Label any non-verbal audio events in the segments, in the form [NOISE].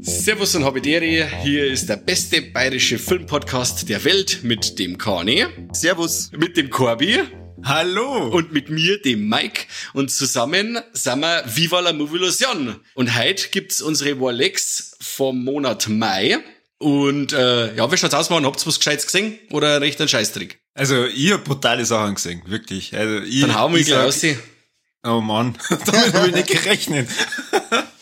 Servus und Habidere, hier ist der beste bayerische Filmpodcast der Welt mit dem Kane. Servus. Mit dem Corby. Hallo. Und mit mir, dem Mike. Und zusammen sind wir Viva la Movilusion. Und heute gibt's unsere Warlex vom Monat Mai. Und äh, ja, wie schaut's aus, Mann? Habt ihr was Gescheites gesehen? Oder recht ein Scheißtrick? Also, ich hab brutale Sachen gesehen, wirklich. Also, ich, Dann hauen wir gleich raus. Oh Mann, [LAUGHS] damit habe ich nicht gerechnet.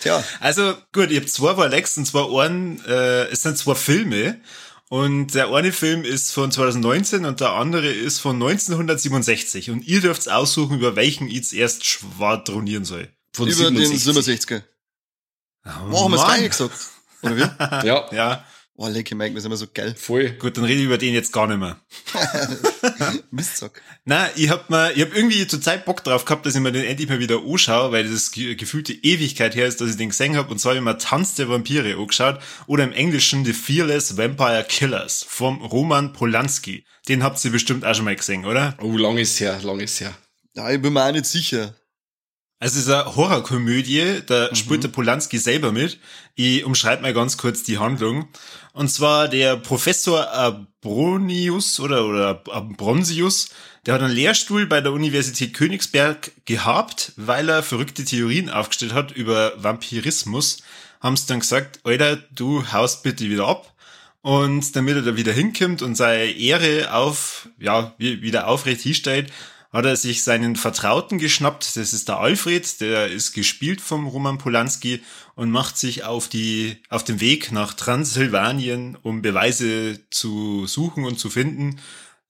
Tja. Also gut, ich habe zwei Warlex und zwar einen, äh, es sind zwei Filme. Und der eine Film ist von 2019 und der andere ist von 1967. Und ihr dürft aussuchen, über welchen ich zuerst schwadronieren soll. Von über 67. den 67er. Oh, haben wir es gleich gesagt? Oder wie? [LAUGHS] ja. Ja. Oh, lecker Mike, wir sind immer so geil. Voll. Gut, dann rede ich über den jetzt gar nicht mehr. [LAUGHS] Mistsack. Nein, ich hab mal, ich hab irgendwie zur Zeit Bock drauf gehabt, dass ich mir den endlich mal wieder anschaue, weil das gefühlte Ewigkeit her ist, dass ich den gesehen hab. Und zwar habe ich mir Tanz der Vampire angeschaut. Oder im Englischen The Fearless Vampire Killers vom Roman Polanski. Den habt ihr bestimmt auch schon mal gesehen, oder? Oh, lang ist her, lang ist her. Ja, ich bin mir auch nicht sicher. Also es ist eine Horrorkomödie, da mhm. spielt der Polanski selber mit. Ich umschreibe mal ganz kurz die Handlung. Und zwar der Professor Abronius oder, oder Abronsius, der hat einen Lehrstuhl bei der Universität Königsberg gehabt, weil er verrückte Theorien aufgestellt hat über Vampirismus. Haben sie dann gesagt, Alter, du haust bitte wieder ab. Und damit er da wieder hinkommt und seine Ehre auf, ja, wieder aufrecht hinstellt, hat er sich seinen Vertrauten geschnappt, das ist der Alfred, der ist gespielt vom Roman Polanski und macht sich auf die, auf den Weg nach Transsilvanien, um Beweise zu suchen und zu finden,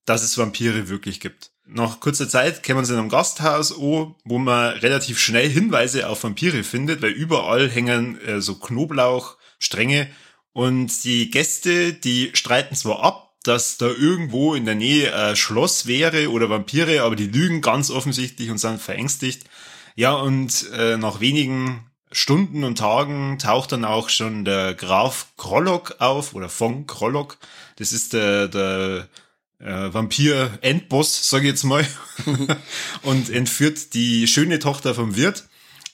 dass es Vampire wirklich gibt. Nach kurzer Zeit kommen sie in einem Gasthaus an, wo man relativ schnell Hinweise auf Vampire findet, weil überall hängen äh, so Knoblauchstränge und die Gäste, die streiten zwar ab, dass da irgendwo in der Nähe ein Schloss wäre oder Vampire, aber die lügen ganz offensichtlich und sind verängstigt. Ja, und äh, nach wenigen Stunden und Tagen taucht dann auch schon der Graf Krollock auf oder von Krollock. Das ist der, der äh, Vampir-Endboss, sage ich jetzt mal, [LAUGHS] und entführt die schöne Tochter vom Wirt.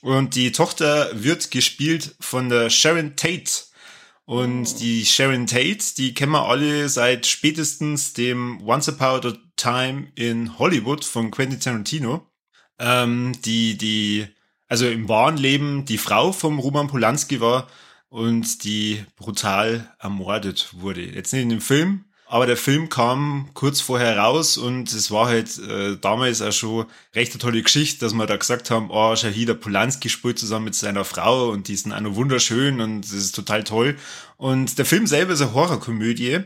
Und die Tochter wird gespielt von der Sharon Tate. Und die Sharon Tate, die kennen wir alle seit spätestens dem Once Upon a Time in Hollywood von Quentin Tarantino. Ähm, die, die, also im wahren Leben die Frau vom Roman Polanski war und die brutal ermordet wurde. Jetzt nicht in dem Film, aber der Film kam kurz vorher raus und es war halt äh, damals auch schon recht eine tolle Geschichte, dass wir da gesagt haben, oh, Shahida Polanski spielt zusammen mit seiner Frau und die sind auch noch wunderschön und das ist total toll. Und der Film selber ist eine Horrorkomödie.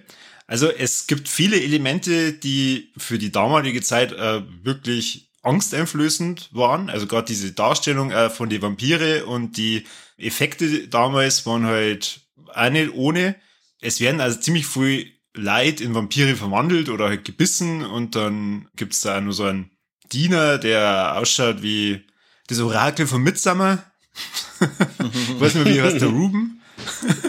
Also es gibt viele Elemente, die für die damalige Zeit äh, wirklich angsteinflößend waren. Also gerade diese Darstellung äh, von die Vampire und die Effekte damals waren halt auch nicht ohne. Es werden also ziemlich viel Leid in Vampire verwandelt oder halt gebissen und dann gibt's da nur so einen Diener, der ausschaut wie das Orakel von Midsummer. ich [LAUGHS] weiß nicht mehr, wie heißt der Ruben?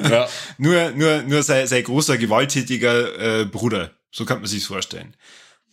ja. [LAUGHS] nur, nur, nur sein, sein großer, gewalttätiger äh, Bruder. So kann man sich's vorstellen.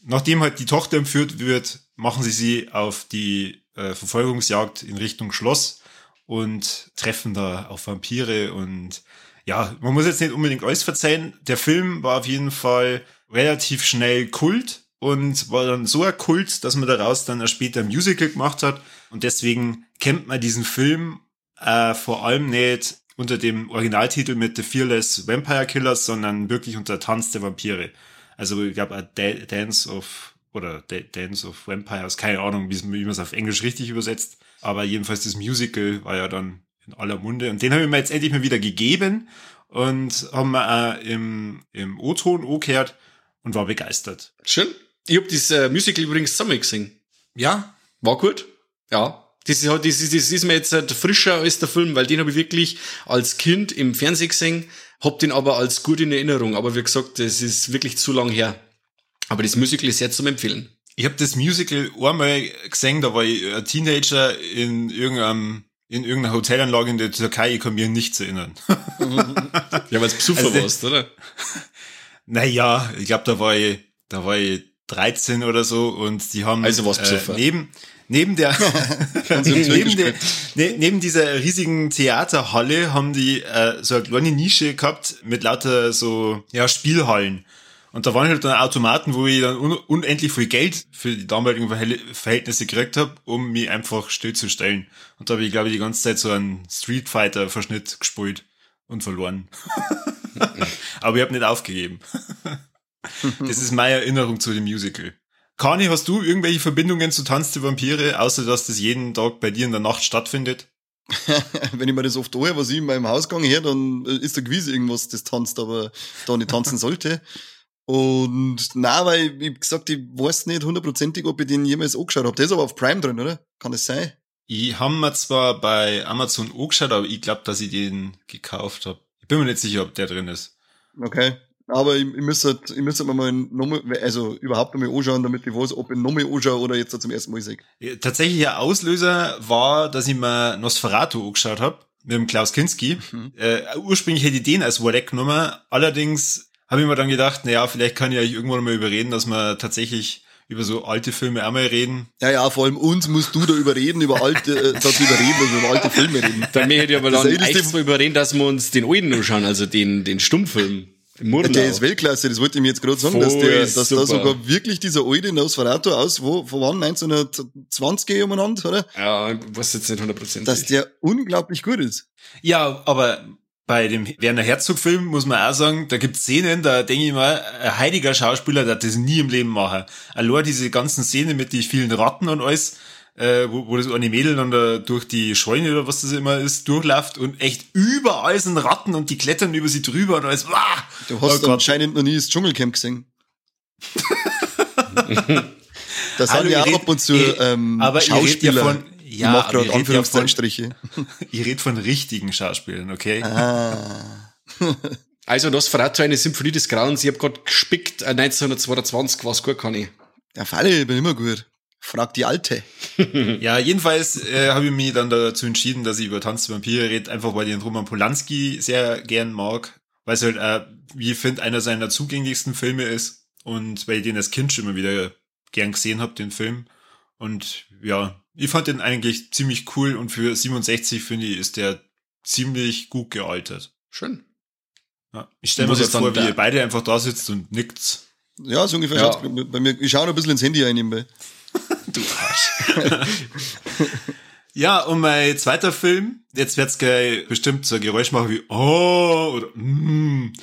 Nachdem halt die Tochter entführt wird, machen sie sie auf die äh, Verfolgungsjagd in Richtung Schloss und treffen da auf Vampire und ja, man muss jetzt nicht unbedingt alles verzeihen. Der Film war auf jeden Fall relativ schnell Kult und war dann so ein Kult, dass man daraus dann später ein Musical gemacht hat. Und deswegen kennt man diesen Film äh, vor allem nicht unter dem Originaltitel mit The Fearless Vampire Killers, sondern wirklich unter Tanz der Vampire. Also ich glaube, Dance of oder Dance of Vampires, keine Ahnung, wie man es auf Englisch richtig übersetzt. Aber jedenfalls das Musical war ja dann in aller Munde. Und den habe ich mir jetzt endlich mal wieder gegeben und haben wir auch im, im O-Ton angehört und war begeistert. Schön. Ich habe das äh, Musical übrigens zusammen gesehen. Ja. War gut. Ja. Das ist, halt, das, ist, das ist mir jetzt halt frischer als der Film, weil den habe ich wirklich als Kind im Fernsehen gesehen, hab den aber als gut in Erinnerung. Aber wie gesagt, das ist wirklich zu lang her. Aber das Musical ist sehr zum Empfehlen. Ich habe das Musical einmal gesehen, da war ich ein Teenager in irgendeinem in irgendeiner Hotelanlage in der Türkei, ich kann mich nichts erinnern. [LAUGHS] ja, weil es Besucher also, warst, oder? [LAUGHS] Naja, ich glaube, da war ich, da war ich 13 oder so und die haben also was äh, neben neben der [LAUGHS] neben, der, ne, neben dieser riesigen Theaterhalle haben die äh, so eine kleine Nische gehabt mit lauter so ja Spielhallen und da waren halt dann Automaten, wo ich dann un unendlich viel Geld für die damaligen Verhältnisse gekriegt habe, um mich einfach stillzustellen. Und da habe ich, glaube ich, die ganze Zeit so einen Street Fighter-Verschnitt gespielt und verloren. [LAUGHS] Aber ich habe nicht aufgegeben. [LAUGHS] das ist meine Erinnerung zu dem Musical. Kani, hast du irgendwelche Verbindungen zu Tanz der Vampire, außer dass das jeden Tag bei dir in der Nacht stattfindet? [LAUGHS] Wenn ich mir das oft höre, was ich in meinem Hausgang her, dann ist da gewiss irgendwas, das tanzt, aber da nicht tanzen sollte. Und na, weil ich gesagt, ich weiß nicht hundertprozentig, ob ich den jemals angeschaut habe. Der ist aber auf Prime drin, oder? Kann das sein? Ich habe mir zwar bei Amazon angeschaut, aber ich glaube, dass ich den gekauft habe. Ich bin mir nicht sicher, ob der drin ist. Okay. Aber ich, ich müsste, ich müsste mir mal nochmal, also überhaupt nochmal anschauen, damit ich weiß, ob ich nochmal anschaue oder jetzt zum ersten Mal sehe. Tatsächlich ein Auslöser war, dass ich mir Nosferatu angeschaut habe mit dem Klaus Kinski. Mhm. Äh, ursprünglich hätte ich den als Wardeck genommen, allerdings habe ich mir dann gedacht, naja, vielleicht kann ich euch irgendwann mal überreden, dass wir tatsächlich über so alte Filme einmal reden. Ja, ja, vor allem uns musst du da überreden, über alte, äh, dass wir überreden, dass wir über alte Filme reden. Dann möchte ich aber dann extra überreden, dass wir uns den alten anschauen, also den, den Stummfilm. Murnau. Der ist Weltklasse, das wollte ich mir jetzt gerade sagen, Voll dass, der, dass da sogar wirklich dieser alte Nosferatu aus, wo, von wann 1920 umeinander, oder? Ja, ich weiß jetzt nicht 100%. Dass der unglaublich gut ist. Ja, aber bei dem Werner Herzog-Film muss man auch sagen, da gibt Szenen, da denke ich mal, ein heiliger Schauspieler der das nie im Leben machen. Allein diese ganzen Szenen mit den vielen Ratten und alles, äh, wo, wo das eine Mädel dann da durch die Scheune oder was das immer ist, durchläuft und echt überall sind Ratten und die klettern über sie drüber und alles. Wah! Du hast oh anscheinend noch nie das Dschungelcamp gesehen. [LAUGHS] das haben ja auch ab und zu ähm, aber Schauspieler. Ja von, ja, macht gerade Anführungsstriche. ich rede [LAUGHS] von richtigen Schauspielern, okay? Ah. [LAUGHS] also, das verrät eine Symphonie des Grauens. Ich habe gerade gespickt, 1922, was gut kann ich. Der Falle, ich bin immer gut. Frag die Alte. [LAUGHS] ja, jedenfalls äh, habe ich mich dann dazu entschieden, dass ich über Tanz der Vampire rede, einfach weil ich den Roman Polanski sehr gern mag. Weil es halt, äh, wie ich finde, einer seiner zugänglichsten Filme ist. Und weil ich den als Kind schon immer wieder gern gesehen habe, den Film. Und ja, ich fand den eigentlich ziemlich cool und für 67 finde ich, ist der ziemlich gut gealtert. Schön. Ja, ich stelle mir jetzt vor, wie ihr beide einfach da sitzt und nickt. Ja, so ungefähr ja. bei mir. Ich schaue noch ein bisschen ins Handy ein nebenbei. [LAUGHS] du Arsch. ja, und mein zweiter Film, jetzt wird's gleich bestimmt so ein Geräusch machen wie oh oder mm.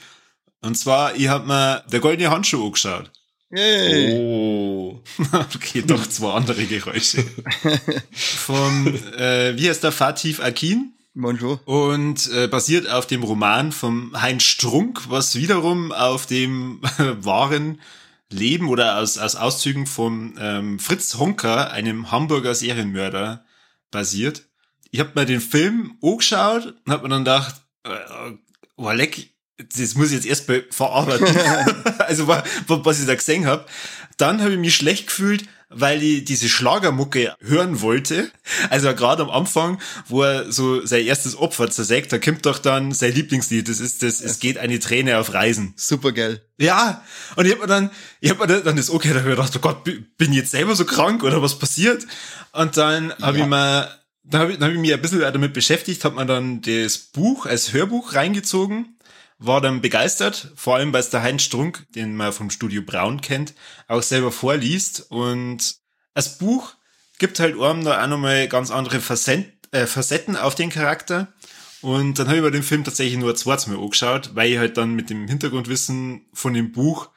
Und zwar, ich hab mir der goldene Handschuh angeschaut. Yay. Oh. [LAUGHS] okay, doch zwei andere Geräusche. [LAUGHS] Von, äh, wie heißt der, Fatih Akin? Bonjour. Und äh, basiert auf dem Roman vom Heinz Strunk, was wiederum auf dem [LAUGHS] wahren Leben oder aus, aus Auszügen von ähm, Fritz Honker, einem Hamburger Serienmörder, basiert. Ich habe mir den Film angeschaut und habe mir dann gedacht, äh, oh, leck, das muss ich jetzt erst verarbeiten. [LAUGHS] [LAUGHS] also was ich da gesehen habe. Dann habe ich mich schlecht gefühlt, weil ich diese Schlagermucke hören wollte. Also gerade am Anfang, wo er so sein erstes Opfer zersägt, da kommt doch dann sein Lieblingslied. Das ist das, es geht eine Träne auf Reisen. Super geil. Ja. Und ich habe mir dann, ich habe mir dann das okay, da habe ich gedacht, oh Gott, bin ich jetzt selber so krank oder was passiert? Und dann habe ja. ich mir, da habe ich, hab ich mich ein bisschen damit beschäftigt, habe mir dann das Buch als Hörbuch reingezogen war dann begeistert, vor allem weil es der Heinz Strunk, den man vom Studio Braun kennt, auch selber vorliest. Und das Buch gibt halt einem da auch nochmal ganz andere Facetten, äh, Facetten auf den Charakter. Und dann habe ich mir den Film tatsächlich nur zweites Mal angeschaut, weil ich halt dann mit dem Hintergrundwissen von dem Buch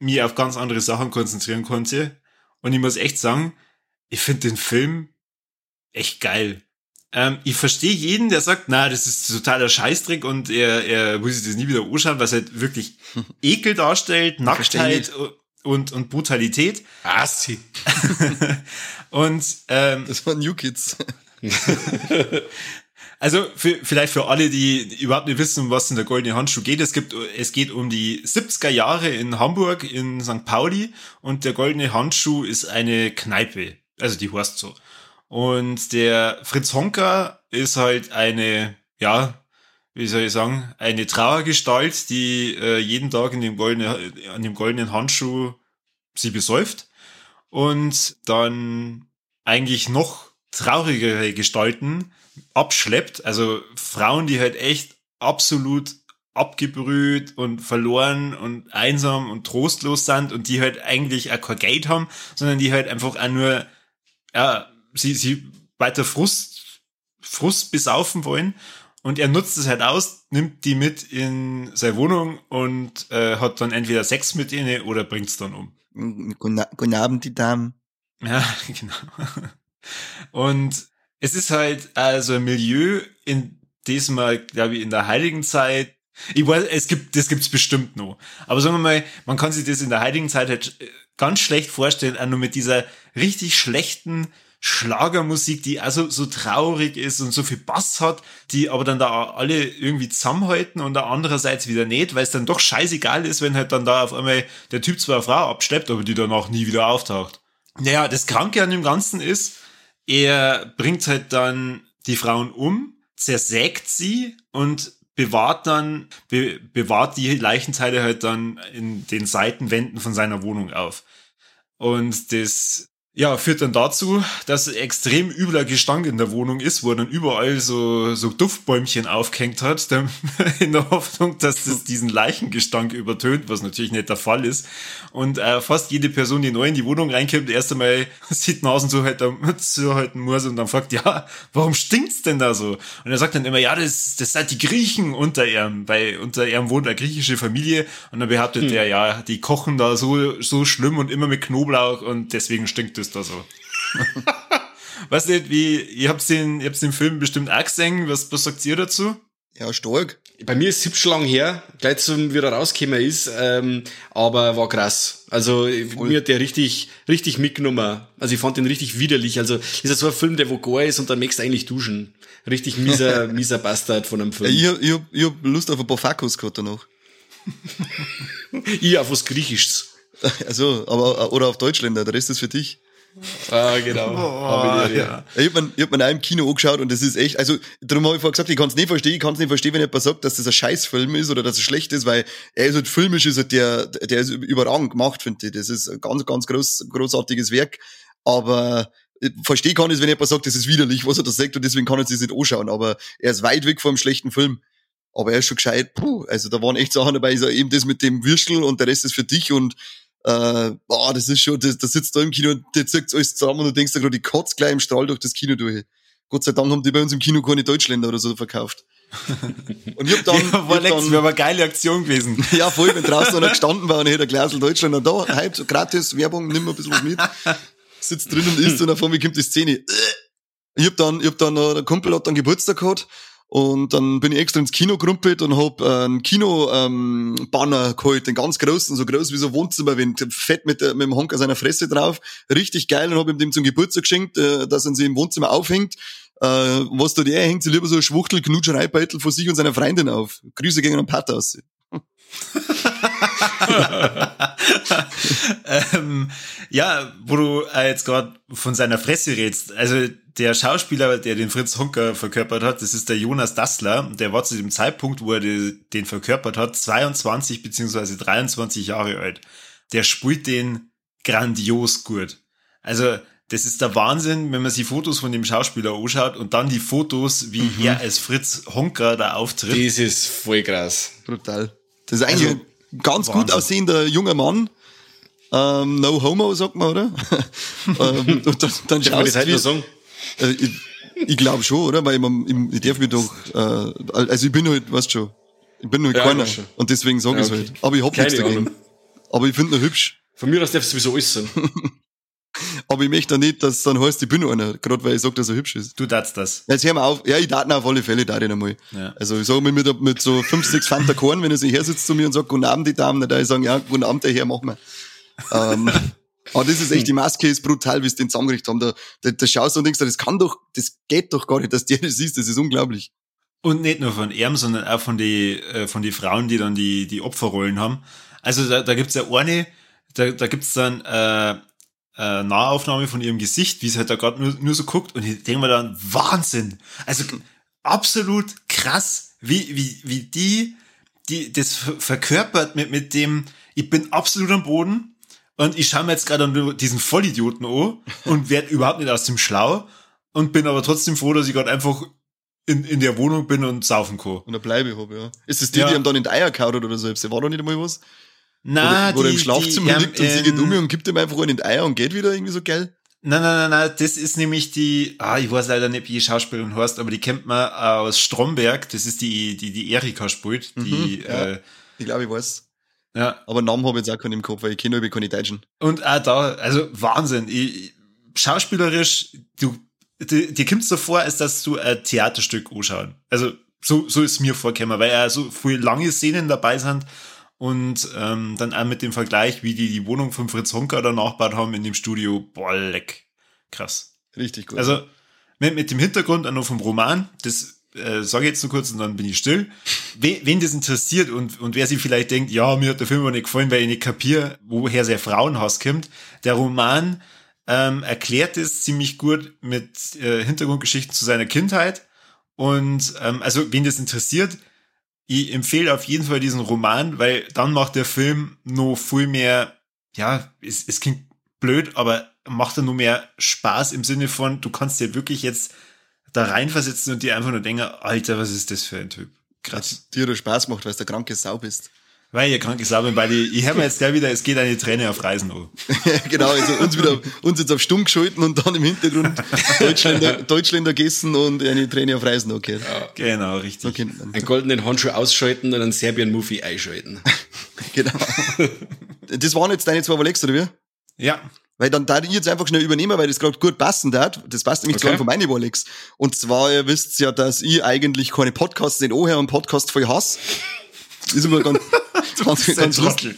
mir auf ganz andere Sachen konzentrieren konnte. Und ich muss echt sagen, ich finde den Film echt geil. Ähm, ich verstehe jeden, der sagt, na, das ist totaler Scheißtrick und er, er muss sich das nie wieder anschauen, was halt wirklich [LAUGHS] Ekel darstellt, Nacktheit und, und Brutalität. Assi. [LAUGHS] und ähm, das waren New Kids. [LAUGHS] Also für, vielleicht für alle, die überhaupt nicht wissen, um was in der goldene Handschuh geht. Es gibt, es geht um die 70er Jahre in Hamburg, in St. Pauli und der goldene Handschuh ist eine Kneipe. Also die heißt so. Und der Fritz Honker ist halt eine, ja, wie soll ich sagen, eine Trauergestalt, die äh, jeden Tag in dem goldenen, an dem goldenen Handschuh sie besäuft und dann eigentlich noch traurigere Gestalten abschleppt. Also Frauen, die halt echt absolut abgebrüht und verloren und einsam und trostlos sind und die halt eigentlich auch kein Geld haben, sondern die halt einfach auch nur, ja, sie, sie weiter Frust, Frust besaufen wollen. Und er nutzt es halt aus, nimmt die mit in seine Wohnung und äh, hat dann entweder Sex mit ihnen oder bringt es dann um. Guten Abend, die Damen. Ja, [LAUGHS] genau. Und es ist halt also ein Milieu, in dem man, glaube ich, in der heiligen Zeit, ich weiß, es gibt, das gibt's bestimmt noch. Aber sagen wir mal, man kann sich das in der heiligen Zeit halt äh, ganz schlecht vorstellen, auch nur mit dieser richtig schlechten Schlagermusik, die also so traurig ist und so viel Bass hat, die aber dann da alle irgendwie zusammenhalten und andererseits wieder nicht, weil es dann doch scheißegal ist, wenn halt dann da auf einmal der Typ zwar eine Frau abschleppt, aber die danach nie wieder auftaucht. Naja, das Kranke an dem Ganzen ist, er bringt halt dann die Frauen um, zersägt sie und bewahrt dann, be, bewahrt die Leichenteile halt dann in den Seitenwänden von seiner Wohnung auf. Und das ja, führt dann dazu, dass extrem übler Gestank in der Wohnung ist, wo er dann überall so, so Duftbäumchen aufgehängt hat, [LAUGHS] in der Hoffnung, dass das diesen Leichengestank übertönt, was natürlich nicht der Fall ist. Und äh, fast jede Person, die neu in die Wohnung reinkommt, erst einmal [LAUGHS] sieht Nasen so halt zuhalten muss und dann fragt, ja, warum stinkt's denn da so? Und er sagt dann immer, ja, das, das sind die Griechen unter ihm, weil unter ihm wohnt eine griechische Familie und dann behauptet hm. er, ja, die kochen da so, so schlimm und immer mit Knoblauch und deswegen stinkt es da so. [LAUGHS] weißt du, wie, ihr habt den, ihr habt den Film bestimmt auch gesehen, was, was sagt ihr dazu? Ja, stark. Bei mir ist es schon lang her, gleich zum wieder rausgekommen ist, ähm, aber war krass. Also Voll. mir hat der richtig, richtig mitgenommen. Also ich fand den richtig widerlich. Also ist ja so ein Film, der wo gar ist und dann möchtest du eigentlich duschen. Richtig mieser, [LAUGHS] mieser Bastard von einem Film. Ich, ich, hab, ich hab Lust auf ein paar Fakos gehabt danach. [LAUGHS] ich auf was Griechisches. Also, aber, oder auf Deutschländer, der Rest ist für dich. Ah, genau. Boah, ich, ja. ich hab mir, ich hab mir auch im Kino angeschaut und das ist echt, also, darum habe ich vorher gesagt, ich kann es nicht verstehen, ich kann es nicht verstehen, wenn jemand sagt, dass das ein Scheißfilm ist oder dass es schlecht ist, weil er ist halt filmisch, ist halt der, der ist überragend gemacht, finde ich. Das ist ein ganz, ganz groß, großartiges Werk. Aber verstehe kann ich, wenn jemand sagt, das ist widerlich, was er da sagt und deswegen kann er sich nicht anschauen. Aber er ist weit weg vom schlechten Film. Aber er ist schon gescheit, puh, also da waren echt Sachen dabei, so eben das mit dem Würstel und der Rest ist für dich und äh, boah, das ist schon, das, das sitzt da im Kino und der zirkt alles zusammen und du denkst da gerade, die kotzt gleich im Strahl durch das Kino durch. Gott sei Dank haben die bei uns im Kino keine Deutschländer oder so verkauft. [LAUGHS] Und ich hab dann. ja, war lex, wäre aber eine geile Aktion gewesen. [LAUGHS] ja, voll, wenn draußen einer [LAUGHS] gestanden war und ich hätte ein Glasl Deutschland da, halt, gratis, Werbung, nimm mal ein bisschen was mit. Sitzt drin und isst und auf einmal kommt die Szene. Ich hab dann, ich hab dann, der Kumpel hat dann Geburtstag gehabt und dann bin ich extra ins Kino gerumpelt und hab einen Kino-Banner ähm, geholt, den ganz großen, so groß wie so ein Wohnzimmerwind, fett mit, mit dem Honk seiner Fresse drauf, richtig geil und hab ihm dem zum Geburtstag geschenkt, äh, dass er sie im Wohnzimmer aufhängt. Äh, was da der hängt, sie lieber so ein Schwuchtel, Knutschereibeutel von sich und seiner Freundin auf. Grüße gegen einen Pater aus. [LAUGHS] ähm, ja, wo du jetzt gerade von seiner Fresse redst. Also der Schauspieler, der den Fritz Hunker verkörpert hat, das ist der Jonas Dassler. Der war zu dem Zeitpunkt, wo er den verkörpert hat, 22 beziehungsweise 23 Jahre alt. Der spielt den grandios gut. Also das ist der Wahnsinn, wenn man sich Fotos von dem Schauspieler anschaut und dann die Fotos, wie mhm. er als Fritz Honker da auftritt. Das ist voll krass. Brutal. Das ist eigentlich also, ganz Wahnsinn. gut aussehender junger Mann. Ähm, no homo, sagt man, oder? [LAUGHS] ähm, und dann, dann schaust du, wie, äh, ich, ich glaube schon, oder? Weil ich, ich darf mich doch, äh, also ich bin halt, weißt schon, ich bin halt ja, keiner. Und deswegen sage ja, okay. ich halt. Aber ich hab nichts dagegen. Ahnung. Aber ich finde ihn hübsch. Von mir aus darf es sowieso alles sein. [LAUGHS] Aber ich möchte nicht, dass dann heißt, ich bin einer, gerade weil ich sage, dass er hübsch ist. Du darfst das. Jetzt hör mal auf. Ja, ich darf auf alle Fälle, da ich einmal. Ja. Also ich sage mir mit, mit so fünf, sechs Fanta Korn, wenn er sich her sitzt zu mir und sagt, guten Abend, die Damen, dann da ich sagen, ja, guten Abend, der Herr, mach mal. ähm, [LAUGHS] Aber das ist echt, die Maske ist brutal, wie sie den zusammengerichtet haben. Da, da, da schaust du und denkst, das kann doch, das geht doch gar nicht, dass der das ist, das ist unglaublich. Und nicht nur von ihm, sondern auch von die, äh, von die Frauen, die dann die, die Opferrollen haben. Also da, da gibt's ja eine, da, da gibt's dann äh, äh, Nahaufnahme von ihrem Gesicht, wie sie halt da gerade nur, nur so guckt und ich denke mir dann, Wahnsinn! Also [LAUGHS] absolut krass, wie, wie, wie die, die das verkörpert mit, mit dem, ich bin absolut am Boden und ich schaue mir jetzt gerade diesen Vollidioten an und werde überhaupt nicht aus dem Schlau und bin aber trotzdem froh, dass ich gerade einfach in, in der Wohnung bin und saufen kann. Und eine Bleibe habe, ja. Ist das die, ja. die haben dann in die Eier kaut oder so? War da nicht einmal was? Na, wo, wo die, er im Schlafzimmer die, liegt und sie geht um und gibt ihm einfach einen in die Eier und geht wieder irgendwie so geil? Nein, nein, nein, nein, das ist nämlich die, ah, ich weiß leider nicht, wie die Schauspielerin heißt, aber die kennt man aus Stromberg, das ist die, die, die Erika spielt, die, mhm, ja. äh, ich glaube, ich weiß. Ja. Aber Namen habe ich jetzt auch keinen im Kopf, weil ich kenne über keine Deutschen. Und auch da, also Wahnsinn. Ich, schauspielerisch, du dir, kommt so vor, als dass du ein Theaterstück anschauen. Also so, so ist mir vorgekommen, weil ja so viele lange Szenen dabei sind und ähm, dann auch mit dem Vergleich, wie die die Wohnung von Fritz Honka da nachgebaut haben in dem Studio, boah, leck. Krass. Richtig gut. Also mit, mit dem Hintergrund auch noch vom Roman, das äh, sage ich jetzt nur kurz und dann bin ich still. Wen, wen das interessiert und, und wer sich vielleicht denkt, ja, mir hat der Film aber nicht gefallen, weil ich nicht kapiere, woher sein Frauenhaus kommt. Der Roman ähm, erklärt es ziemlich gut mit äh, Hintergrundgeschichten zu seiner Kindheit. Und ähm, also, wen das interessiert, ich empfehle auf jeden Fall diesen Roman, weil dann macht der Film noch viel mehr, ja, es, es klingt blöd, aber macht er nur mehr Spaß im Sinne von, du kannst dir wirklich jetzt da reinversetzen und dir einfach nur denken, Alter, was ist das für ein Typ? Krass. Dir du Spaß macht, weil du der kranke Sau bist. Weil ihr krank gesagt weil ich, ich höre mir jetzt gleich wieder, es geht eine Träne auf Reisen an. [LAUGHS] genau, also uns wieder, uns jetzt auf stumm geschalten und dann im Hintergrund Deutschländer, [LAUGHS] Deutschländer gegessen und eine Träne auf Reisen okay. Ja, genau, richtig. Okay. Einen goldenen Handschuh ausschalten und einen Serbien-Movie einschalten. [LAUGHS] genau. Das waren jetzt deine zwei Rolex, oder wie? Ja. Weil dann da ich jetzt einfach schnell übernehmen, weil das gerade gut passen hat. Das passt nämlich okay. zu von meinen Rolex. Und zwar, ihr wisst ja, dass ich eigentlich keine Podcasts in Oher und Podcast voll hasse. Ist immer [LAUGHS] ganz, ganz, ganz lustig.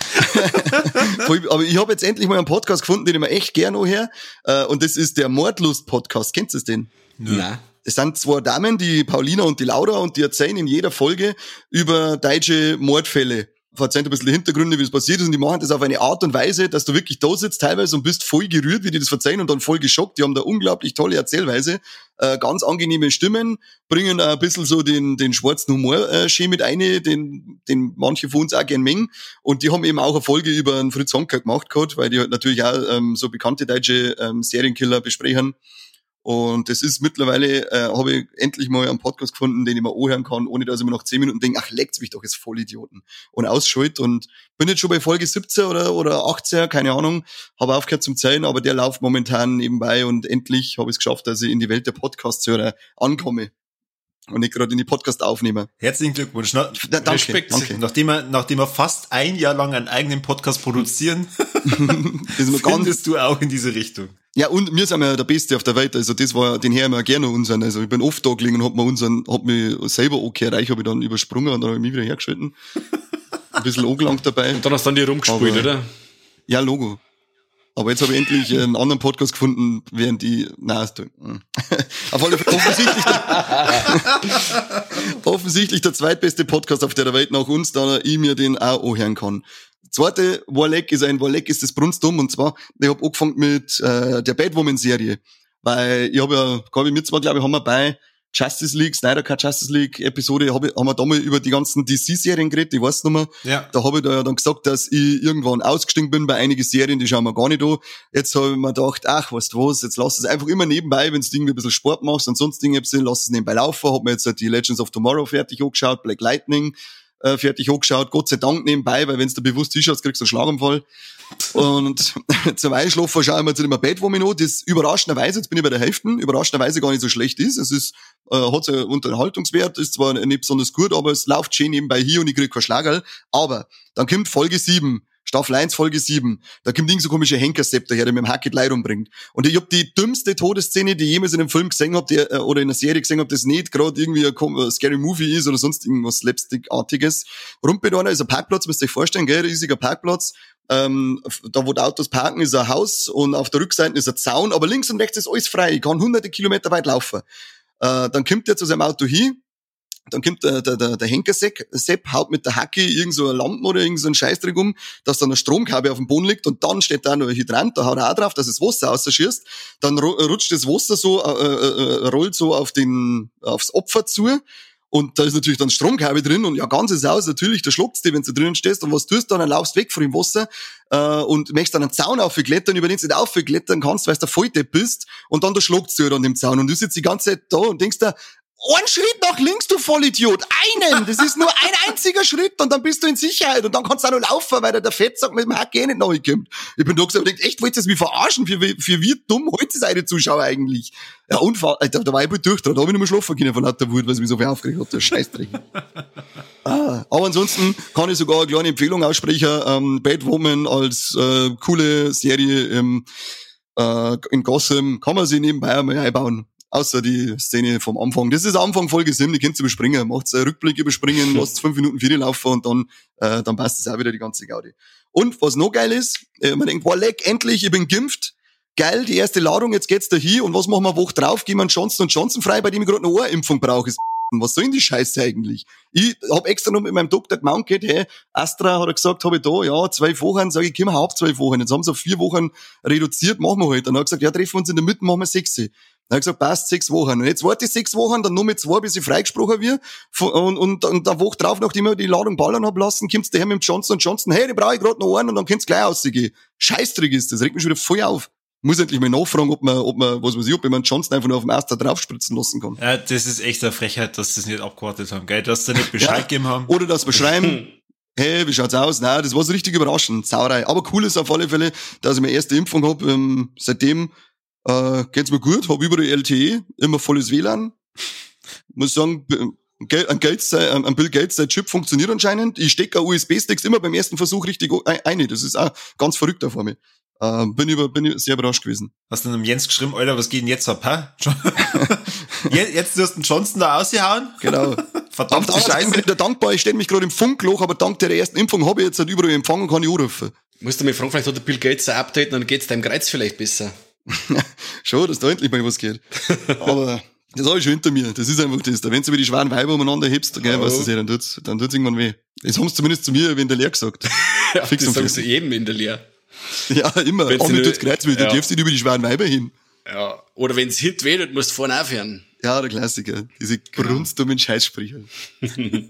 [LAUGHS] Aber ich habe jetzt endlich mal einen Podcast gefunden, den ich mir echt gerne anhöre. Äh, und das ist der Mordlust-Podcast. Kennst du den? Nein. Es sind zwei Damen, die Paulina und die Laura, und die erzählen in jeder Folge über deutsche Mordfälle verzeiht ein bisschen Hintergründe, wie es passiert ist, und die machen das auf eine Art und Weise, dass du wirklich da sitzt teilweise und bist voll gerührt, wie die das verzeihen und dann voll geschockt. Die haben da unglaublich tolle Erzählweise, äh, ganz angenehme Stimmen, bringen ein bisschen so den, den schwarzen Humor äh, mit ein, den, den manche von uns auch gern mengen. Und die haben eben auch eine Folge über einen Fritz Honka gemacht gehabt, weil die halt natürlich auch ähm, so bekannte deutsche ähm, Serienkiller besprechen. Und das ist mittlerweile, äh, habe ich endlich mal einen Podcast gefunden, den ich mir anhören kann, ohne dass ich mir nach zehn Minuten denke, ach, leckt's mich doch, jetzt Vollidioten. Und ausschalt und bin jetzt schon bei Folge 17 oder, oder 18, keine Ahnung, habe aufgehört zum Zählen, aber der läuft momentan nebenbei und endlich habe ich es geschafft, dass ich in die Welt der Podcast-Hörer ankomme und nicht gerade in die Podcast aufnehme. Herzlichen Glückwunsch. Na, ja, danke, Respekt. Danke. Nachdem wir, nachdem wir fast ein Jahr lang einen eigenen Podcast produzieren, [LAUGHS] findest du auch in diese Richtung. Ja, und wir sind ja der Beste auf der Welt. Also das war, den hören wir gerne unseren. Also ich bin oft da gelegen und hab mir unseren, hab mich selber angehört. Ich habe ich dann übersprungen und dann habe ich mich wieder hergeschalten. Ein bisschen [LAUGHS] angelangt dabei. Und dann hast du dann die rumgespielt, oder? Ja, Logo. Aber jetzt habe ich endlich einen anderen Podcast gefunden, während die, na, hm. [LAUGHS] auf alle Fälle offensichtlich, der, [LAUGHS] offensichtlich der zweitbeste Podcast auf der Welt nach uns, da ich mir den auch anhören kann. Zweite Warleck ist ein Warleck ist das Brunstum und zwar, ich habe angefangen mit äh, der Batwoman-Serie, weil ich habe ja, glaube ich, mir zwar, glaube ich, haben wir bei Justice League, Snyder Cut Justice League Episode, hab ich, haben wir da mal über die ganzen DC-Serien geredet, ich weiß nicht mehr. Ja. Da habe ich da ja dann gesagt, dass ich irgendwann ausgestiegen bin bei einigen Serien, die schauen wir gar nicht an. Jetzt habe ich mir gedacht, ach, weißt du was, jetzt lass es einfach immer nebenbei, wenn du irgendwie ein bisschen Sport machst und sonst Dinge, lass es nebenbei laufen. Hab mir jetzt halt die Legends of Tomorrow fertig angeschaut, Black Lightning, äh, fertig hochgeschaut. Gott sei Dank nebenbei, weil wenn du bewusst hinschaust, kriegst du einen Schlaganfall. Und [LAUGHS] zum Einschlafen schaue ich mir zu dem Batwoman an, das überraschenderweise, jetzt bin ich bei der Hälfte, überraschenderweise gar nicht so schlecht ist. Es ist, äh, hat so einen Unterhaltungswert, ist zwar nicht besonders gut, aber es läuft schön nebenbei hier und ich krieg keinen Schlagerl. Aber dann kommt Folge 7 Staffel 1, Folge 7. Da kommt irgend so komische Henkersepp daher, der mit dem Hackett Leid umbringt. Und ich hab die dümmste Todesszene, die ich jemals in einem Film gesehen hab, äh, oder in einer Serie gesehen hab, das nicht gerade irgendwie ein, ein Scary Movie ist oder sonst irgendwas Slapstick-artiges. Rumpelt einer ist ein Parkplatz, müsst ihr euch vorstellen, gell, riesiger Parkplatz. Ähm, da wo die Autos parken, ist ein Haus und auf der Rückseite ist ein Zaun, aber links und rechts ist alles frei. Ich kann hunderte Kilometer weit laufen. Äh, dann kommt er zu seinem Auto hin, dann kommt der, der, der, der Henkersepp, Sepp, haut mit der Hacke irgend so eine Lampe oder irgend so ein Scheißdreck um, dass dann eine Stromkabel auf dem Boden liegt und dann steht da noch ein Hydrant, da haut er auch drauf, dass das Wasser ausschießt. Dann rutscht das Wasser so, äh, äh, äh, rollt so auf den, aufs Opfer zu. Und da ist natürlich dann Stromkabel drin und ja, ganzes Haus natürlich, da schluckt's dir, wenn du drinnen stehst. Und was tust du dann? Dann laufst weg von dem Wasser äh, und möchtest dann einen Zaun aufklettern, überlegst nicht aufklettern kannst, weil du Volldepp bist und dann da schluckt's dir an dem Zaun. Und du sitzt die ganze Zeit da und denkst dir, ein Schritt nach links, du Vollidiot. Einen. Das ist nur ein einziger Schritt und dann bist du in Sicherheit und dann kannst du auch noch laufen, weil der Fettsack mit dem Hack eh nicht nachkommt. Ich bin da gesagt, ich denk, echt, wollt ihr das mich verarschen? Für, für wie dumm heute ist eine Zuschauer eigentlich? Ja, Unfall, da, da war ich durch, da habe ich nicht mehr schlafen können von lauter Wut, weil es mich so viel aufgeregt hat, der Scheißdreck. [LAUGHS] ah, aber ansonsten kann ich sogar eine kleine Empfehlung aussprechen, ähm, Batwoman als äh, coole Serie im, äh, in Gotham kann man sie nebenbei einmal einbauen. Außer die Szene vom Anfang. Das ist Anfang Folge 7, die könnt ihr überspringen. Macht einen Rückblick überspringen, [LAUGHS] lasst fünf Minuten vier laufen und dann, äh, dann passt es auch wieder die ganze Gaudi. Und was noch geil ist, äh, man denkt, boah, leck, endlich, ich bin geimpft. Geil, die erste Ladung, jetzt geht's da hier und was machen wir Woche drauf? Gehen wir Johnson Johnson frei, bei dem ich gerade eine Ohrimpfung brauche. [LAUGHS] Was soll denn die Scheiße eigentlich? Ich hab extra noch mit meinem Doktor gemeint, hey, Astra hat er gesagt, habe ich da, ja, zwei Wochen, sage ich, komm, hab zwei Wochen. Jetzt haben sie auf vier Wochen reduziert, machen wir halt. Dann hat er gesagt, ja, treffen wir uns in der Mitte, machen wir sechs. Dann habe ich gesagt, passt, sechs Wochen. Und jetzt warte ich sechs Wochen, dann nur mit zwei, bis ich freigesprochen wird. Und, und, und der Woche drauf, nachdem ich die Ladung ballern hab lassen, kommt's daher mit dem Johnson Johnson, hey, die brauche ich gerade noch einen und dann kann's gleich ausgehen. Scheißdreck ist das, regt mich schon wieder voll auf. Muss endlich mal nachfragen, ob man, ob man, was weiß ich, ob man Johnson einfach nur auf dem Erster draufspritzen lassen kann. Ja, das ist echt eine Frechheit, dass sie das nicht abgewartet haben, gell? Dass sie nicht Bescheid ja, gegeben haben. Oder dass wir schreiben, [LAUGHS] hey, wie schaut's aus? Nein, das war so richtig überraschend, Sauerei. Aber cool ist auf alle Fälle, dass ich meine erste Impfung hab. Ähm, seitdem äh, geht's mir gut, hab überall LTE, immer volles WLAN. Muss sagen, ein, Gates, ein Bill Gates, der Chip funktioniert anscheinend. Ich stecke USB-Sticks immer beim ersten Versuch richtig ein. Das ist auch ganz verrückt vor mir. Äh, bin, über, bin ich sehr überrascht gewesen. Hast du einem Jens geschrieben, Alter, was geht denn jetzt ab, hä? [LAUGHS] jetzt, jetzt du hast den Johnson da ausgehauen? Genau. [LAUGHS] Verdammt, Scheiße. Ich bin wieder dankbar, ich stehe mich gerade im Funkloch, aber dank der ersten Impfung habe ich jetzt halt überall empfangen und kann ich anrufen. Musst du mich fragen, vielleicht hat der Bill Gates ein Update und dann geht's deinem Kreuz vielleicht besser. [LAUGHS] schon, dass da endlich mal was geht. Aber das habe ich schon hinter mir. Das ist einfach das. Da wenn du über die schweren Weiber umeinander hebst, gell, oh. weißt du, dann tut's, dann tut's irgendwann weh. Das haben sie zumindest zu mir in der Lehr gesagt. [LAUGHS] ja, Fix das sagst du jedem in der Lehr. Ja, immer. Wenn oh, mir tut's Kreuz weh, ja. du darfst nicht über die schweren Weiber hin. Ja. Oder wenn's hit weh tut, musst du vorne aufhören. Ja, der Klassiker. Diese genau. grundstummen Scheißsprüche. [LAUGHS]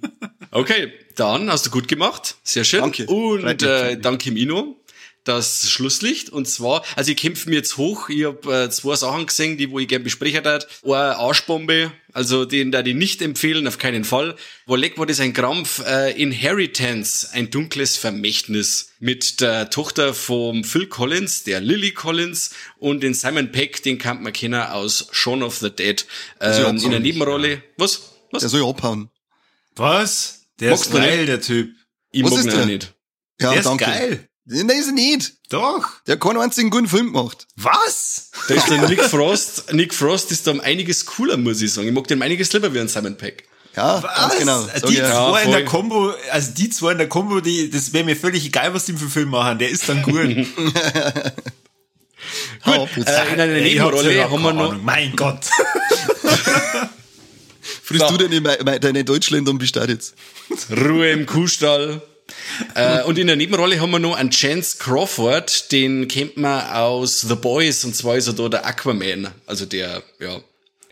okay, dann hast du gut gemacht. Sehr schön. Danke. Und äh, danke Mino das Schlusslicht. Und zwar, also ich kämpfe mir jetzt hoch. Ich habe äh, zwei Sachen gesehen, die wo ich gerne besprechen darf. Eine Arschbombe, also den da die nicht empfehlen, auf keinen Fall. Wo leck war das ein Krampf? Äh, Inheritance, ein dunkles Vermächtnis mit der Tochter vom Phil Collins, der Lily Collins und den Simon Peck, den kann man kennen aus Shaun of the Dead. Äh, in der Nebenrolle. Ja. Was? Was? Der soll ja abhauen. Was? Der Magst ist geil, der Typ. Ich Was mag ist der? nicht. Ja, der danke. ist geil. Nein, ist er nicht. Doch. Der hat keinen einzigen guten Film gemacht. Was? Da ist der Nick Frost. Nick Frost ist da um einiges cooler, muss ich sagen. Ich mag den um einiges lieber wie ein Simon Peck. Ja, was? ganz genau. So die ja, zwei in der Combo, also die zwei in der Combo, die, das wäre mir völlig egal, was die für Film machen. Der ist dann gut. [LAUGHS] [LAUGHS] gut, äh, in einer Nebenrolle haben wir noch. Mein Gott. [LAUGHS] Frisst so. du denn deine Deutschländer und bist jetzt? Ruhe im Kuhstall äh, und in der Nebenrolle haben wir noch einen Chance Crawford, den kennt man aus The Boys, und zwar ist er da der Aquaman. Also der, ja.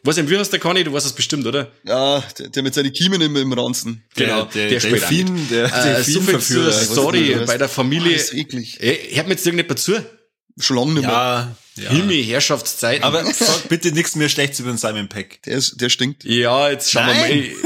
Was im wie heißt der Conny? Du weißt das bestimmt, oder? Ja, der, der mit seinen Kiemen im, im Ranzen. Genau, der, der, der Delfin, der, der äh, so viel zur Story bei der Familie. Das ist eklig. Ich hab mir jetzt irgendetwas zu. Schon lange nicht mehr. Ja, ja. Himmel, Herrschaftszeiten. Aber sag bitte nichts mehr Schlechtes über den Simon Peck. Der, ist, der stinkt. Ja, jetzt schauen Nein. wir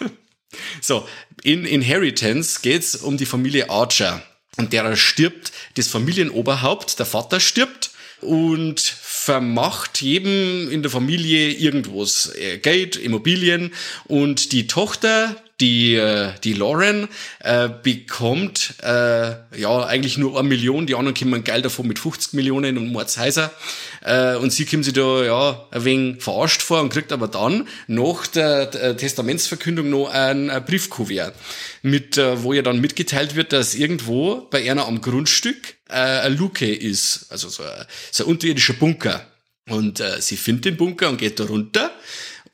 mal. [LAUGHS] so, in Inheritance geht's um die Familie Archer. Und der stirbt, das Familienoberhaupt, der Vater stirbt und vermacht jedem in der Familie irgendwas. Geld, Immobilien und die Tochter, die, äh, die Lauren äh, bekommt äh, ja eigentlich nur eine Million, die anderen kommen geil davon mit 50 Millionen und Mordsheiser. Äh, und sie kommt sich da ja ein wenig verarscht vor und kriegt aber dann nach der, der Testamentsverkündung noch ein, ein Briefkuvert, mit, äh, wo ihr dann mitgeteilt wird, dass irgendwo bei einer am Grundstück äh, eine Luke ist, also so ein, so ein unterirdischer Bunker. Und äh, sie findet den Bunker und geht da runter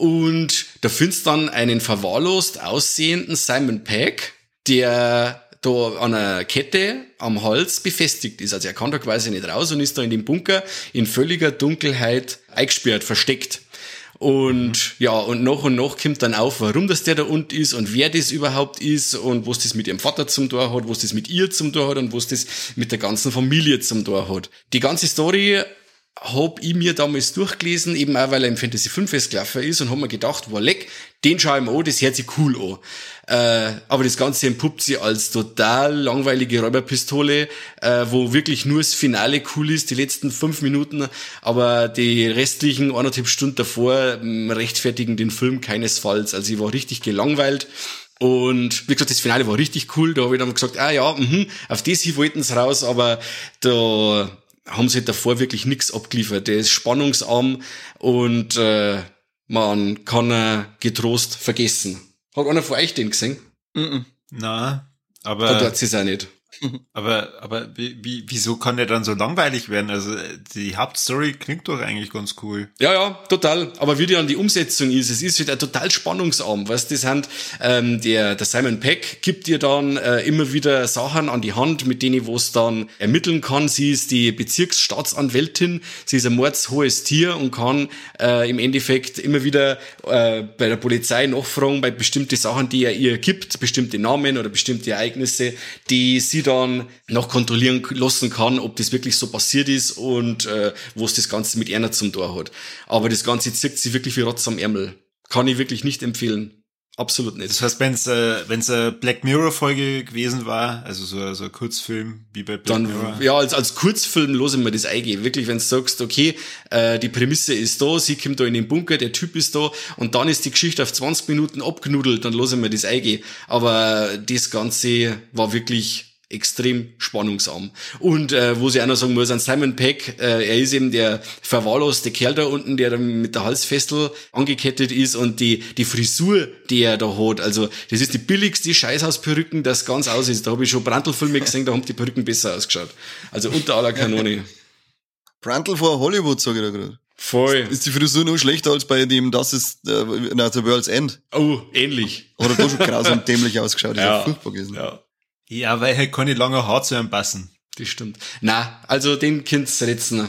und da findest dann einen verwahrlost aussehenden Simon Pegg, der da an einer Kette am Hals befestigt ist. Also er kann da quasi nicht raus und ist da in dem Bunker in völliger Dunkelheit eingesperrt, versteckt. Und mhm. ja, und nach und nach kommt dann auf, warum das der da unten ist und wer das überhaupt ist und was das mit ihrem Vater zum Tor hat, was das mit ihr zum Tor hat und was das mit der ganzen Familie zum Tor hat. Die ganze Story hab ich mir damals durchgelesen, eben auch weil er im Fantasy 5 gelaufen ist und hab mir gedacht, wow, leck, den schau ich mir an, das hört sich cool an. Äh, aber das Ganze entpuppt sich als total langweilige Räuberpistole, äh, wo wirklich nur das Finale cool ist, die letzten fünf Minuten, aber die restlichen anderthalb Stunden davor ähm, rechtfertigen den Film keinesfalls. Also ich war richtig gelangweilt. Und wie gesagt, das Finale war richtig cool. Da habe ich dann gesagt, ah ja, mh, auf das hier wollten sie raus, aber da haben sie davor wirklich nichts abgeliefert. Der ist spannungsarm und äh, man kann er getrost vergessen. Hat einer von euch den gesehen? Mm -mm. Na, aber. Da tut es auch nicht. [LAUGHS] Aber, aber wie, wie, wieso kann der dann so langweilig werden? Also die Hauptstory klingt doch eigentlich ganz cool. Ja, ja, total. Aber wie dann die Umsetzung ist, es ist wieder total spannungsarm. Weißt das sind, ähm, der, der Simon Peck gibt dir dann äh, immer wieder Sachen an die Hand, mit denen wo es dann ermitteln kann. Sie ist die Bezirksstaatsanwältin, sie ist ein mordshohes Tier und kann äh, im Endeffekt immer wieder äh, bei der Polizei nachfragen bei bestimmte Sachen, die er ihr gibt, bestimmte Namen oder bestimmte Ereignisse, die sie dann noch kontrollieren lassen kann, ob das wirklich so passiert ist und äh, wo es das Ganze mit einer zum Tor hat. Aber das Ganze zirkt sich wirklich wie Rotz am Ärmel. Kann ich wirklich nicht empfehlen. Absolut nicht. Das heißt, wenn es äh, wenn's eine Black Mirror Folge gewesen war, also so, so ein Kurzfilm wie bei Black Dann, Mirror. Ja, als, als Kurzfilm los immer das eingehen. Wirklich, wenn du sagst, okay, äh, die Prämisse ist da, sie kommt da in den Bunker, der Typ ist da und dann ist die Geschichte auf 20 Minuten abgenudelt, dann los immer das eingehen. Aber das Ganze war wirklich extrem spannungsarm. Und äh, wo sie auch noch sagen muss, an Simon Peck, äh, er ist eben der verwahrloste Kerl da unten, der dann mit der Halsfessel angekettet ist und die, die Frisur, die er da hat, also das ist die billigste Scheißhausperücken, das ganz aus ist. Da habe ich schon Brandl-Filme gesehen, da haben die Perücken besser ausgeschaut. Also unter aller Kanone. [LAUGHS] Brandl vor Hollywood, sage ich da gerade. Voll. Ist die Frisur noch schlechter als bei dem Das ist äh, na, The World's End? Oh, ähnlich. Oder da schon grausam dämlich ausgeschaut. Das Ja. ist ja furchtbar gewesen. Ja. Ja, weil halt keine lange Haar zu einem passen. Das stimmt. Na, also den Kind's retzen.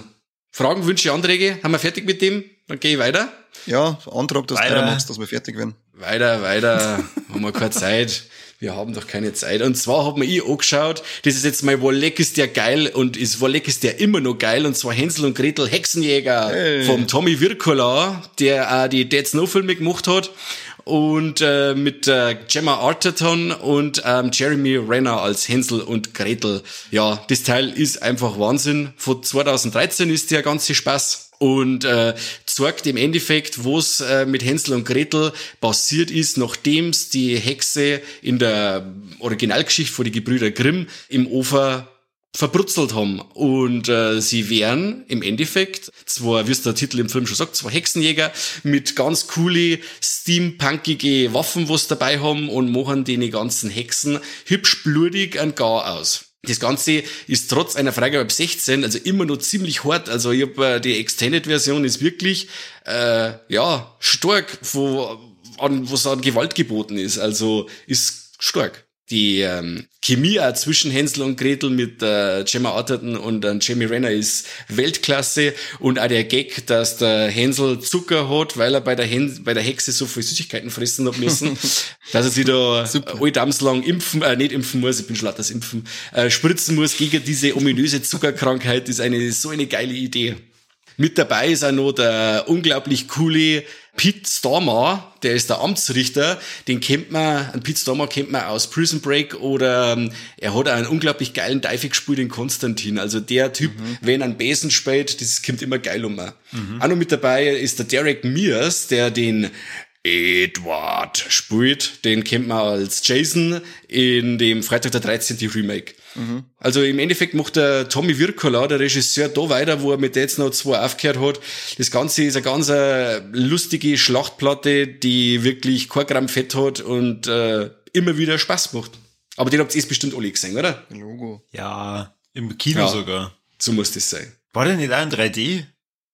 Fragen, Wünsche, Anträge? Haben wir fertig mit dem? Dann gehe ich weiter. Ja, Antrag, dass du Weiter. weiter machst, dass wir fertig werden. Weiter, weiter. [LAUGHS] haben wir keine Zeit. Wir haben doch keine Zeit. Und zwar hat mir ich angeschaut, das ist jetzt mal Wolleck ist der geil und ist Wolleck ist der immer noch geil und zwar Hänsel und Gretel Hexenjäger Hey. vom Tommy Wirkola, der auch die Dead Snow Filme gemacht hat und äh, mit äh, Gemma Arterton und ähm, Jeremy Renner als Hänsel und Gretel. Ja, das Teil ist einfach Wahnsinn. Von 2013 ist der ganze Spaß und äh, zeigt im Endeffekt, was äh, mit Hänsel und Gretel passiert ist, nachdem's die Hexe in der Originalgeschichte von die Gebrüder Grimm im Ofer verbrutzelt haben. Und äh, sie wären im Endeffekt, zwar, wie es der Titel im Film schon sagt, zwei Hexenjäger mit ganz coole, steampunkige Waffen, was dabei haben und machen den ganzen Hexen hübsch blutig ein Gar aus. Das Ganze ist trotz einer Freigabe ab 16, also immer noch ziemlich hart. Also ich hab, äh, die Extended-Version ist wirklich äh, ja stark, wo an was an Gewalt geboten ist. Also ist stark. Die ähm, Chemie auch zwischen Hänsel und Gretel mit äh, Gemma Arterton und äh, Jamie Renner ist Weltklasse und auch der Gag, dass der Hänsel Zucker hat, weil er bei der, Hen bei der Hexe so viel Süßigkeiten fressen hat müssen, [LAUGHS] dass er sich da Super. lang impfen, äh, nicht impfen muss, ich bin schon das Impfen, äh, spritzen muss gegen diese ominöse Zuckerkrankheit, ist eine so eine geile Idee. Mit dabei ist auch noch der unglaublich coole Pete Stormer, der ist der Amtsrichter, den kennt man, einen Pete Stormer kennt man aus Prison Break oder ähm, er hat einen unglaublich geilen Dive gespielt in Konstantin. Also der Typ, wenn er einen Besen spielt, das kommt immer geil um. Auch noch mit dabei ist der Derek Mears, der den Edward spielt. Den kennt man als Jason in dem Freitag der 13. Remake. Mhm. Also im Endeffekt macht der Tommy Wirkola, der Regisseur, da weiter, wo er mit jetzt noch zwei aufgehört hat. Das Ganze ist eine ganz äh, lustige Schlachtplatte, die wirklich kein Gramm Fett hat und äh, immer wieder Spaß macht. Aber den habt ihr bestimmt alle gesehen, oder? Logo. Ja, im Kino Ja. sogar. So muss das sein. War der nicht auch in 3D?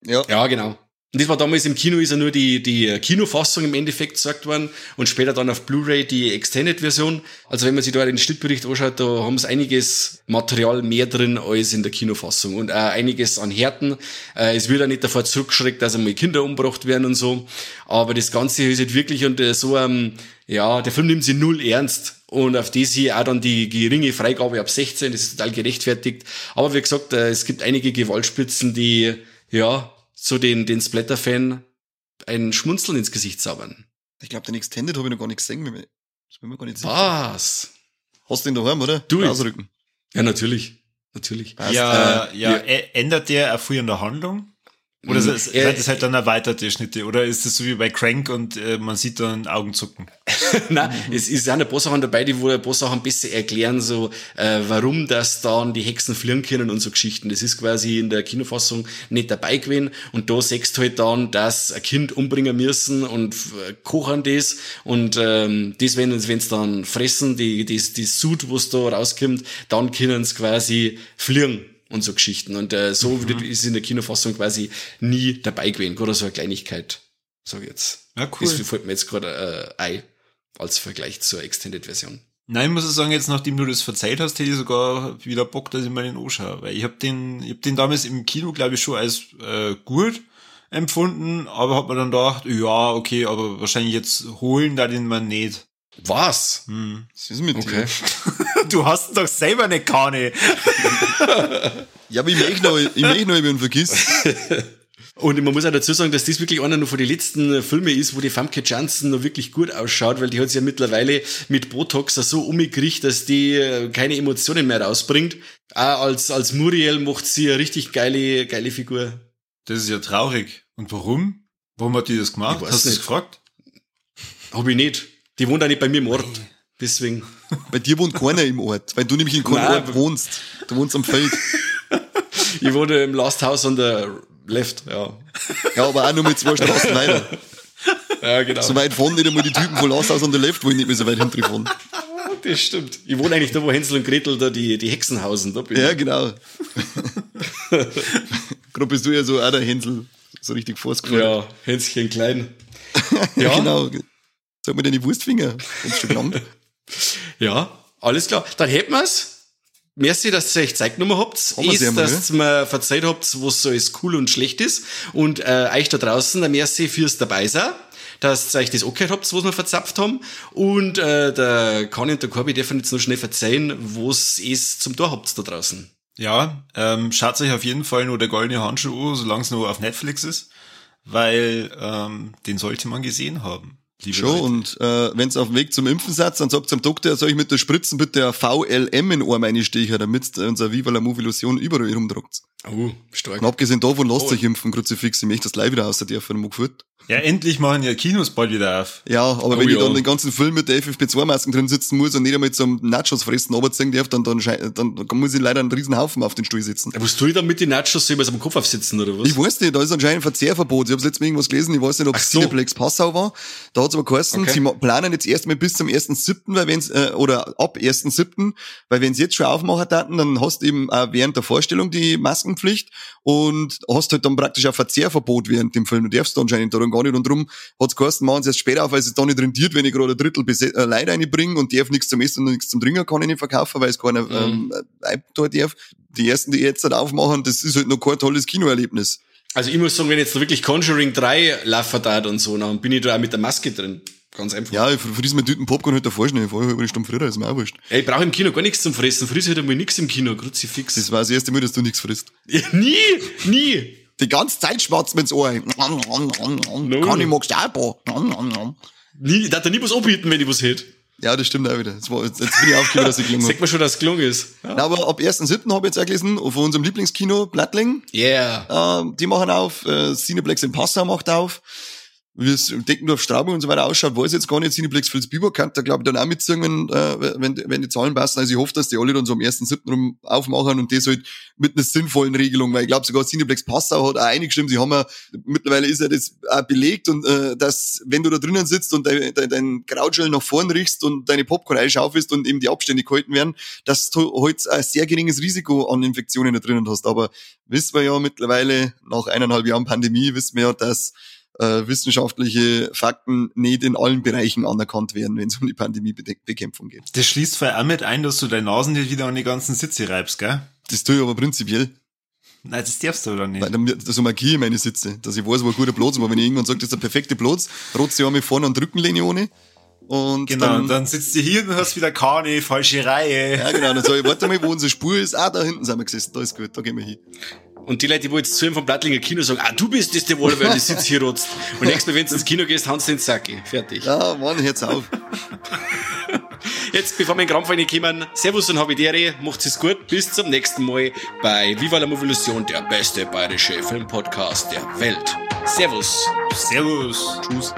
Ja. Ja, genau. Und das war damals im Kino, ist ja nur die, die Kinofassung im Endeffekt gesagt worden und später dann auf Blu-ray die Extended-Version. Also wenn man sich da den Schnittbericht anschaut, da haben sie einiges Material mehr drin als in der Kinofassung und auch einiges an Härten. Äh, es wird ja nicht davor zurückgeschreckt, dass einmal Kinder umgebracht werden und so. Aber das Ganze ist halt wirklich unter so einem, ja, der Film nimmt sich null ernst. Und auf das hier auch dann die geringe Freigabe ab 16, das ist total gerechtfertigt. Aber wie gesagt, äh, es gibt einige Gewaltspitzen, die, ja, so den, den Splatter-Fan ein Schmunzeln ins Gesicht zaubern. Ich glaube, den Extended habe ich noch gar nicht gesehen. Das bin mir gar nicht sicher. Was? Hast du den daheim, oder? Du. Ausrücken. Ja, natürlich. Natürlich. Passt. Ja, Äh, ja, ja. ändert der in der Handlung? Oder Mhm. Er- sind das halt dann erweiterte Schnitte? Oder ist das so wie bei Crank und äh, man sieht dann Augenzucken? [LAUGHS] Nein, es ist ja ein paar Sachen dabei, die wo ein paar Sachen besser erklären, so äh, warum das dann die Hexen fliehen können und so Geschichten. Das ist quasi in der Kinofassung nicht dabei gewesen. Und da siehst du halt dann, dass ein Kind umbringen müssen und äh, kochen das. Und ähm, das, wenn wenn's dann fressen, die, das, die Sud, was da rauskommt, dann können sie quasi fliehen und so Geschichten. Und äh, so ist in der Kinofassung quasi nie dabei gewesen. Gerade so eine Kleinigkeit, sag ich jetzt. Ja, cool. Das fällt mir jetzt gerade äh, ein, als Vergleich zur Extended-Version. Nein, ich muss ich sagen, jetzt nachdem du das verzeiht hast, hätte ich sogar wieder Bock, dass ich mal den anschaue. Weil ich habe den, ich hab den damals im Kino, glaube ich, schon als äh, gut empfunden, aber hab mir dann gedacht, ja, okay, aber wahrscheinlich jetzt holen da den man nicht. Was? Hm. Was ist mit Okay. dir? [LAUGHS] Du hast doch selber eine Kanne. [LAUGHS] Ja, aber ich möchte noch, ich möchte noch, ich bin vergiss. [LAUGHS] Und man muss auch dazu sagen, dass das wirklich einer noch von den letzten Filmen ist, wo die Famke Janssen noch wirklich gut ausschaut, weil die hat sich ja mittlerweile mit Botox so umgekriegt, dass die äh, keine Emotionen mehr rausbringt. Auch als, als Muriel macht sie eine richtig geile, geile Figur. Das ist ja traurig. Und warum? Warum hat die das gemacht? Hast du das gefragt? Hab ich nicht. Die wohnt auch nicht bei mir im Ort. Deswegen. Bei dir wohnt keiner im Ort, weil du nämlich in keinem Nein, Ort wohnst. Du wohnst am Feld. [LAUGHS] Ich wohne im Last House on the Left, ja. Ja, aber auch nur mit zwei Straßen weiter. Ja, genau. So weit vorne nicht einmal die Typen von Last House on the Left wollen nicht mehr so weit hinten fahren. [LAUGHS] Das stimmt. Ich wohne eigentlich da, wo Hänsel und Gretel da die, die Hexen hausen. Da bin Ja, ich. genau. [LAUGHS] Gerade bist du ja so auch der Hänsel, so richtig vorgefahren. Ja, Hänschen klein. Ja, genau. Sag mir deine Wurstfinger. [LAUGHS] Ja, alles klar. Dann hätten wir's. Merci, dass ihr euch Zeit genommen habt. Ist, mal, dass ihr mir verzeiht habt, was so alles cool und schlecht ist. Und äh, euch da draußen, ein Merci fürs dabei sein. Dass ihr euch das okay habt, was wir verzapft haben. Und äh, der Conny und der Corby dürfen jetzt noch schnell verzeihen, was es zum Tor habt da draußen. Ja, ähm, schaut euch auf jeden Fall nur der goldene Handschuh an, solange es nur auf Netflix ist, weil ähm, den sollte man gesehen haben. Liebe Schon, Leute. und äh, wenn auf dem Weg zum Impfen seid, dann sagt zum Doktor, soll ich mit der Spritzen bitte ein VLM in Ohr meine Stecher, damit unser Viva la Move Illusion überall rumdruckt. Oh, stark. Und abgesehen davon, lasst Oh. euch impfen, Kruzifix, ich möchte das live wieder aus der dürfen, geführt. Ja, endlich machen ja Kinos bald wieder auf. Ja, aber Oh wenn ich ja. dann den ganzen Film mit der FFP2-Masken drin sitzen muss und nicht einmal zum Nachos fressen runterziehen darf, dann, dann, dann, muss ich leider einen riesen Haufen auf den Stuhl sitzen. Was tue ich dann mit den Nachos? Soll ich mir am Kopf aufsitzen, oder was? Ich weiß nicht, da ist anscheinend Verzehrverbot. Ich habe letztes Mal irgendwas gelesen, ich weiß nicht, ob es so. Cineplex Passau war. Da hat es aber geheißen, Okay. sie planen jetzt erstmal bis zum 1.7., weil wenn's, äh, oder ab 1.7., weil wenn sie jetzt schon aufmachen dann hast du eben auch während der Vorstellung die Maskenpflicht und hast halt dann praktisch ein Verzehrverbot während dem Film. Du darfst da anscheinend darum gar nicht. Und darum hat's geheißen, machen sie erst später auf, weil es da nicht rentiert, wenn ich gerade ein Drittel äh, Leute reinbringe und darf nichts zum Essen und nichts zum Trinken kann ich nicht verkaufen, weil es keiner Mhm. ähm, äh, da darf. Die ersten, die jetzt halt aufmachen, das ist halt noch kein tolles Kinoerlebnis. Also ich muss sagen, wenn jetzt da wirklich Conjuring 3 laufen da und so, dann bin ich da auch mit der Maske drin. Ganz einfach. Ja, für, für diesen mit Tüten Popcorn halt davor schnell. Vorher über die Stunde früher, ist mir auch wurscht. Ey, ich brauche im Kino gar nichts zum Fressen. Früher halt einmal nichts im Kino, Kruzifix. Das war das erste Mal, dass du nichts frisst. [LAUGHS] Ja, nie, nie. Die ganze Zeit mir ins Ohr. Kann ich, magst auch ein paar? Nie, ich darf da nie was anbieten, wenn ich was hätte. Ja, das stimmt auch wieder. Jetzt, war, jetzt bin ich aufgehört, dass ich gelungen habe. Sagt man schon, dass es gelungen ist. Ja. Na, aber ab 1.7. habe ich jetzt auch gelesen, von unserem Lieblingskino, Blattling. Yeah. Ähm, die machen auf, äh, Cineplex in Passau macht auf. Wie es Deckendorf Straubing und so weiter ausschaut, weiß ich jetzt gar nicht. Cineplex Vilsbiber kann da, glaube ich, dann auch mitziehen, äh, wenn, wenn die Zahlen passen. Also ich hoffe, dass die alle dann so am 1.7. rum aufmachen und das halt mit einer sinnvollen Regelung, weil ich glaube, sogar Cineplex Passau hat auch eingeschrieben, sie haben ja, mittlerweile ist ja das auch belegt und äh, dass, wenn du da drinnen sitzt und dein, dein, dein Krautschell nach vorn riechst und deine Popcorn einschaufelst und eben die Abstände gehalten werden, dass du halt ein sehr geringes Risiko an Infektionen da drinnen hast. Aber wissen wir ja mittlerweile, nach eineinhalb Jahren Pandemie, wissen wir ja, dass äh, wissenschaftliche Fakten nicht in allen Bereichen anerkannt werden, wenn es um die Pandemiebekämpfung geht. Das schließt vor allem mit ein, dass du deine Nasen nicht wieder an die ganzen Sitze reibst, gell? Das tue ich aber prinzipiell. Nein, das darfst du oder nicht. Weil dann, so markiere ich meine Sitze, dass ich weiß, wo ein guter Platz. Aber wenn ich irgendwann sage, das ist der perfekte Platz, rotze ich einmal vorne und Rückenlehne ohne. Und genau, dann, und dann sitzt du hier und hast wieder keine falsche Reihe. Ja, genau. Dann sage ich, warte mal, wo unsere Spur ist. Ah, da hinten sind wir gesessen. Da ist gut, da gehen wir hin. Und die Leute, die wo jetzt zu ihm vom Blattlinger Kino sagen, ah, du bist das, der weil du sitzt hier [LAUGHS] rotzt. Und nächstes Mal, wenn du ins Kino gehst, hauen sie den Sacki. Fertig. Ja, Mann, jetzt auf. [LAUGHS] Jetzt, bevor wir in den Krampf kommen, Servus und Habitere, macht's es gut, bis zum nächsten Mal bei Viva la Movilusion, der beste bayerische Filmpodcast der Welt. Servus. Servus. Tschüss.